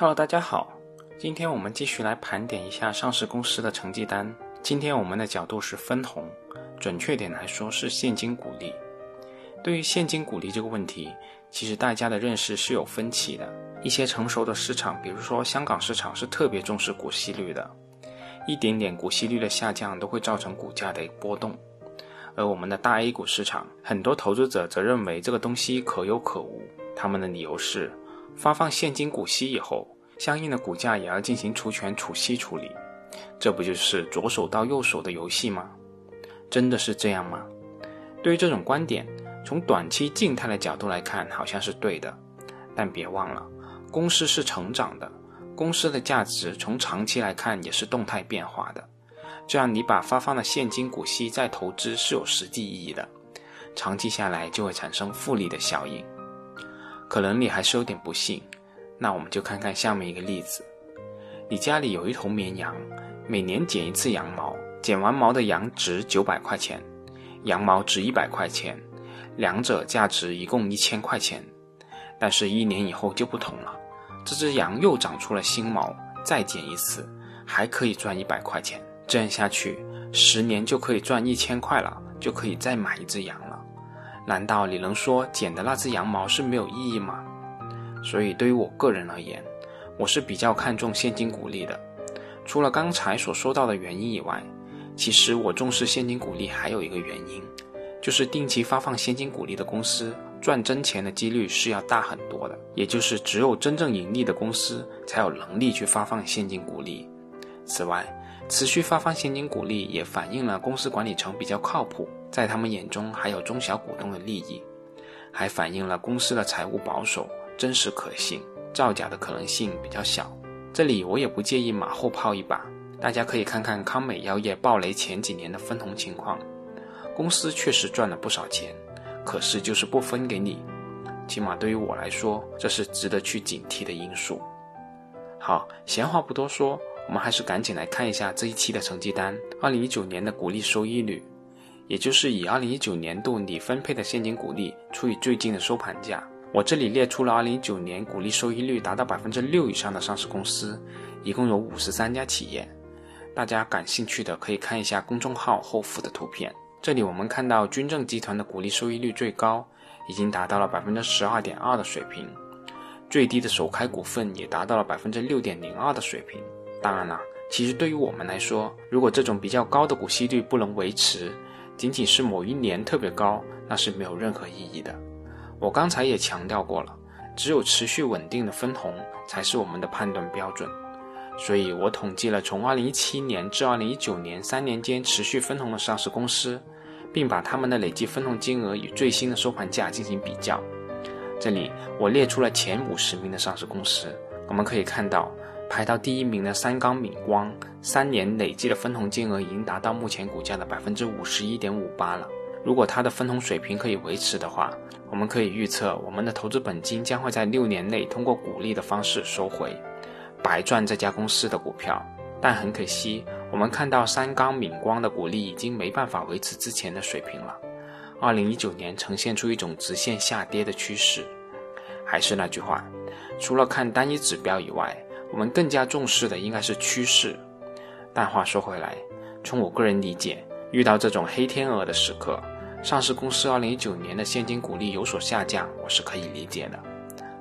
Hello，大家好，今天我们继续来盘点一下上市公司的成绩单。今天我们的角度是分红，准确点来说是现金股利。对于现金股利这个问题，其实大家的认识是有分歧的。一些成熟的市场，比如说香港市场，是特别重视股息率的，一点点股息率的下降都会造成股价的波动。而我们的大 A 股市场，很多投资者则认为这个东西可有可无，他们的理由是。发放现金股息以后，相应的股价也要进行除权除息处理，这不就是左手到右手的游戏吗？真的是这样吗？对于这种观点，从短期静态的角度来看，好像是对的，但别忘了，公司是成长的，公司的价值从长期来看也是动态变化的。这样你把发放的现金股息再投资是有实际意义的，长期下来就会产生复利的效应。可能你还是有点不信，那我们就看看下面一个例子：你家里有一头绵羊，每年剪一次羊毛，剪完毛的羊值九百块钱，羊毛值一百块钱，两者价值一共一千块钱。但是，一年以后就不同了，这只羊又长出了新毛，再剪一次，还可以赚一百块钱。这样下去，十年就可以赚一千块了，就可以再买一只羊。难道你能说剪的那只羊毛是没有意义吗？所以对于我个人而言，我是比较看重现金股利的。除了刚才所说到的原因以外，其实我重视现金股利还有一个原因，就是定期发放现金股利的公司赚真钱的几率是要大很多的。也就是只有真正盈利的公司才有能力去发放现金股利。此外，持续发放现金股利也反映了公司管理层比较靠谱，在他们眼中还有中小股东的利益，还反映了公司的财务保守、真实可信，造假的可能性比较小。这里我也不介意马后炮一把，大家可以看看康美药业暴雷前几年的分红情况，公司确实赚了不少钱，可是就是不分给你，起码对于我来说，这是值得去警惕的因素。好，闲话不多说。我们还是赶紧来看一下这一期的成绩单。二零一九年的股利收益率，也就是以二零一九年度你分配的现金股利除以最近的收盘价。我这里列出了二零一九年股利收益率达到百分之六以上的上市公司，一共有五十三家企业。大家感兴趣的可以看一下公众号后附的图片。这里我们看到军政集团的股利收益率最高，已经达到了百分之十二点二的水平，最低的首开股份也达到了百分之六点零二的水平。当然了，其实对于我们来说，如果这种比较高的股息率不能维持，仅仅是某一年特别高，那是没有任何意义的。我刚才也强调过了，只有持续稳定的分红才是我们的判断标准。所以我统计了从2017年至2019年三年间持续分红的上市公司，并把他们的累计分红金额与最新的收盘价进行比较。这里我列出了前五十名的上市公司，我们可以看到。排到第一名的三钢闽光，三年累计的分红金额已经达到目前股价的百分之五十一点五八了。如果它的分红水平可以维持的话，我们可以预测我们的投资本金将会在六年内通过股利的方式收回，白赚这家公司的股票。但很可惜，我们看到三钢闽光的股利已经没办法维持之前的水平了。二零一九年呈现出一种直线下跌的趋势。还是那句话，除了看单一指标以外，我们更加重视的应该是趋势，但话说回来，从我个人理解，遇到这种黑天鹅的时刻，上市公司2019年的现金股利有所下降，我是可以理解的。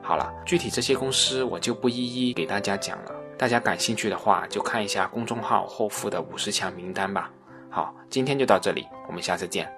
好了，具体这些公司我就不一一给大家讲了，大家感兴趣的话就看一下公众号后附的五十强名单吧。好，今天就到这里，我们下次见。